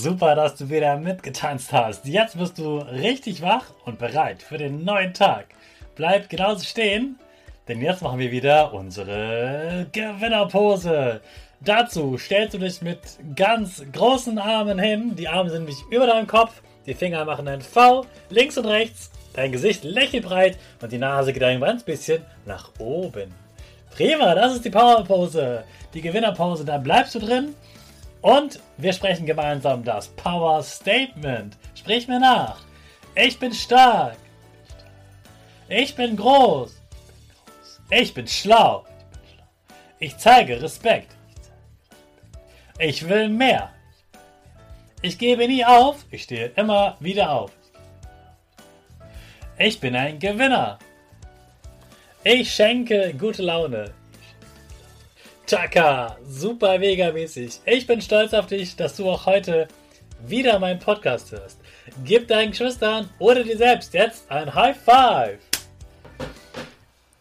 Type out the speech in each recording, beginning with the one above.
Super, dass du wieder mitgetanzt hast. Jetzt bist du richtig wach und bereit für den neuen Tag. Bleib genauso stehen, denn jetzt machen wir wieder unsere Gewinnerpose. Dazu stellst du dich mit ganz großen Armen hin. Die Arme sind nicht über deinem Kopf. Die Finger machen ein V links und rechts. Dein Gesicht lächelt breit und die Nase geht ein ganz bisschen nach oben. Prima, das ist die Powerpose. Die Gewinnerpose, da bleibst du drin und wir sprechen gemeinsam das Power Statement. Sprich mir nach. Ich bin stark. Ich bin groß. Ich bin schlau. Ich zeige Respekt. Ich will mehr. Ich gebe nie auf. Ich stehe immer wieder auf. Ich bin ein Gewinner. Ich schenke gute Laune. Chaka, super mega mäßig. Ich bin stolz auf dich, dass du auch heute wieder meinen Podcast hörst. Gib deinen Geschwistern oder dir selbst jetzt ein High Five.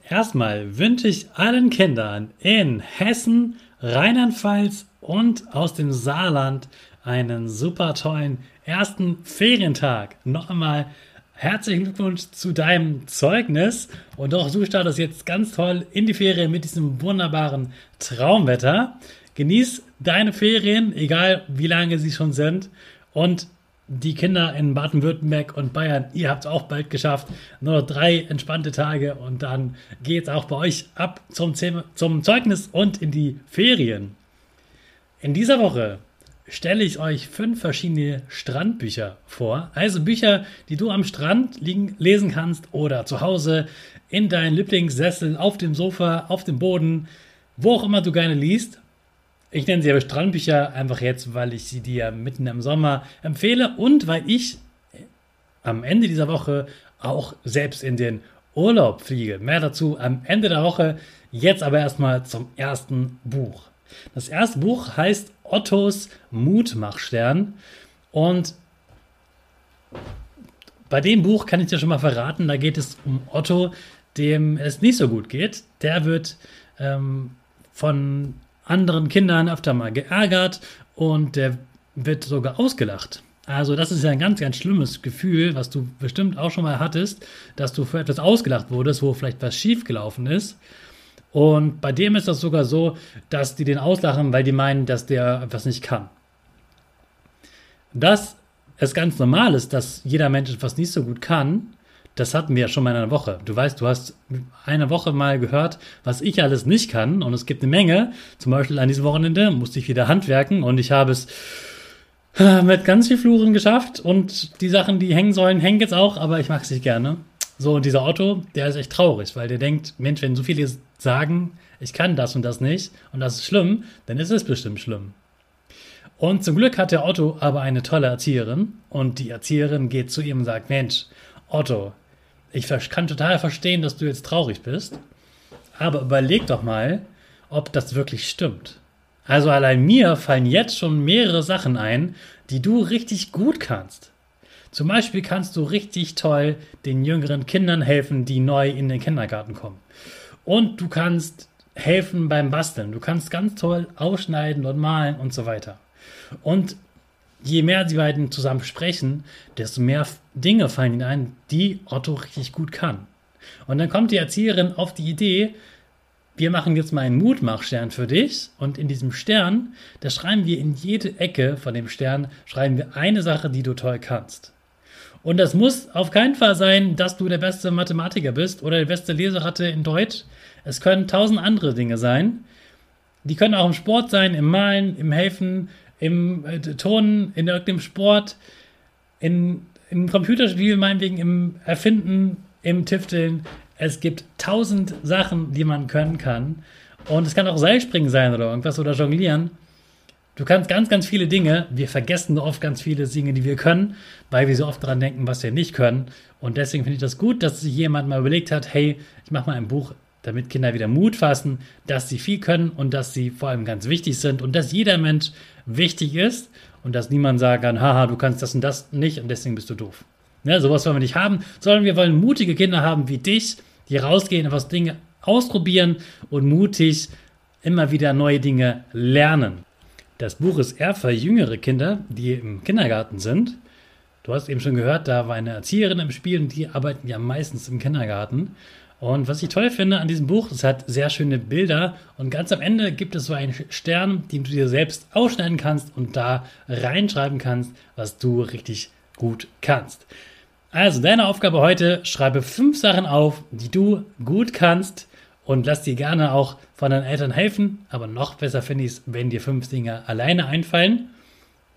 Erstmal wünsche ich allen Kindern in Hessen, Rheinland-Pfalz und aus dem Saarland einen super tollen ersten Ferientag. Noch einmal Herzlichen Glückwunsch zu deinem Zeugnis. Und auch du startest jetzt ganz toll in die Ferien mit diesem wunderbaren Traumwetter. Genieß deine Ferien, egal wie lange sie schon sind. Und die Kinder in Baden-Württemberg und Bayern, ihr habt es auch bald geschafft. Nur noch drei entspannte Tage und dann geht es auch bei euch ab zum, zum Zeugnis und in die Ferien. In dieser Woche stelle ich euch fünf verschiedene Strandbücher vor. Also Bücher, die du am Strand liegen, lesen kannst oder zu Hause in deinen Lieblingssessel, auf dem Sofa, auf dem Boden, wo auch immer du gerne liest. Ich nenne sie aber Strandbücher einfach jetzt, weil ich sie dir mitten im Sommer empfehle und weil ich am Ende dieser Woche auch selbst in den Urlaub fliege. Mehr dazu am Ende der Woche. Jetzt aber erstmal zum ersten Buch. Das erste Buch heißt Ottos Mutmachstern und bei dem Buch kann ich dir schon mal verraten, da geht es um Otto, dem es nicht so gut geht. Der wird ähm, von anderen Kindern öfter mal geärgert und der wird sogar ausgelacht. Also das ist ja ein ganz, ganz schlimmes Gefühl, was du bestimmt auch schon mal hattest, dass du für etwas ausgelacht wurdest, wo vielleicht was schiefgelaufen ist. Und bei dem ist das sogar so, dass die den auslachen, weil die meinen, dass der etwas nicht kann. Dass es ganz normal ist, dass jeder Mensch etwas nicht so gut kann, das hatten wir ja schon mal in einer Woche. Du weißt, du hast eine Woche mal gehört, was ich alles nicht kann. Und es gibt eine Menge. Zum Beispiel an diesem Wochenende musste ich wieder handwerken und ich habe es äh, mit ganz viel Fluren geschafft. Und die Sachen, die hängen sollen, hängen jetzt auch, aber ich mag es nicht gerne. So, und dieser Otto, der ist echt traurig, weil der denkt, Mensch, wenn so viele sagen, ich kann das und das nicht und das ist schlimm, dann ist es bestimmt schlimm. Und zum Glück hat der Otto aber eine tolle Erzieherin und die Erzieherin geht zu ihm und sagt, Mensch, Otto, ich kann total verstehen, dass du jetzt traurig bist, aber überleg doch mal, ob das wirklich stimmt. Also allein mir fallen jetzt schon mehrere Sachen ein, die du richtig gut kannst. Zum Beispiel kannst du richtig toll den jüngeren Kindern helfen, die neu in den Kindergarten kommen. Und du kannst helfen beim Basteln. Du kannst ganz toll ausschneiden und malen und so weiter. Und je mehr die beiden zusammen sprechen, desto mehr Dinge fallen ihnen ein, die Otto richtig gut kann. Und dann kommt die Erzieherin auf die Idee, wir machen jetzt mal einen Mutmachstern für dich und in diesem Stern, da schreiben wir in jede Ecke von dem Stern, schreiben wir eine Sache, die du toll kannst. Und das muss auf keinen Fall sein, dass du der beste Mathematiker bist oder der beste Leseratte in Deutsch. Es können tausend andere Dinge sein. Die können auch im Sport sein, im Malen, im Helfen, im äh, Turnen, in irgendeinem Sport, in, im Computerspiel, meinetwegen im Erfinden, im Tifteln. Es gibt tausend Sachen, die man können kann. Und es kann auch Seilspringen sein oder irgendwas oder jonglieren. Du kannst ganz, ganz viele Dinge. Wir vergessen oft ganz viele Dinge, die wir können, weil wir so oft daran denken, was wir nicht können. Und deswegen finde ich das gut, dass sich jemand mal überlegt hat, hey, ich mache mal ein Buch, damit Kinder wieder Mut fassen, dass sie viel können und dass sie vor allem ganz wichtig sind und dass jeder Mensch wichtig ist und dass niemand sagen kann, haha, du kannst das und das nicht und deswegen bist du doof. Ne, sowas wollen wir nicht haben, sondern wir wollen mutige Kinder haben wie dich, die rausgehen und was Dinge ausprobieren und mutig immer wieder neue Dinge lernen. Das Buch ist eher für jüngere Kinder, die im Kindergarten sind. Du hast eben schon gehört, da war eine Erzieherin im Spiel und die arbeiten ja meistens im Kindergarten. Und was ich toll finde an diesem Buch, es hat sehr schöne Bilder und ganz am Ende gibt es so einen Stern, den du dir selbst ausschneiden kannst und da reinschreiben kannst, was du richtig gut kannst. Also deine Aufgabe heute, schreibe fünf Sachen auf, die du gut kannst und lass dir gerne auch von deinen Eltern helfen. Aber noch besser finde ich es, wenn dir fünf Dinge alleine einfallen.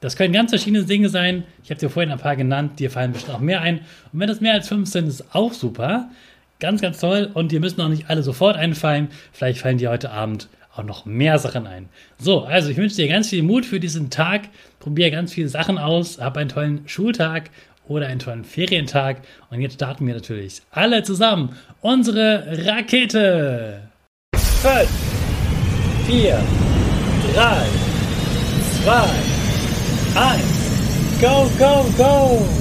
Das können ganz verschiedene Dinge sein. Ich habe dir vorhin ein paar genannt, dir fallen bestimmt auch mehr ein. Und wenn das mehr als fünf sind, ist auch super. Ganz, ganz toll. Und dir müssen auch nicht alle sofort einfallen. Vielleicht fallen dir heute Abend auch noch mehr Sachen ein. So, also ich wünsche dir ganz viel Mut für diesen Tag. Probier ganz viele Sachen aus. Hab einen tollen Schultag oder einen tollen Ferientag. Und jetzt starten wir natürlich alle zusammen unsere Rakete. 5, 4, 3, 2, 1. Go, go, go!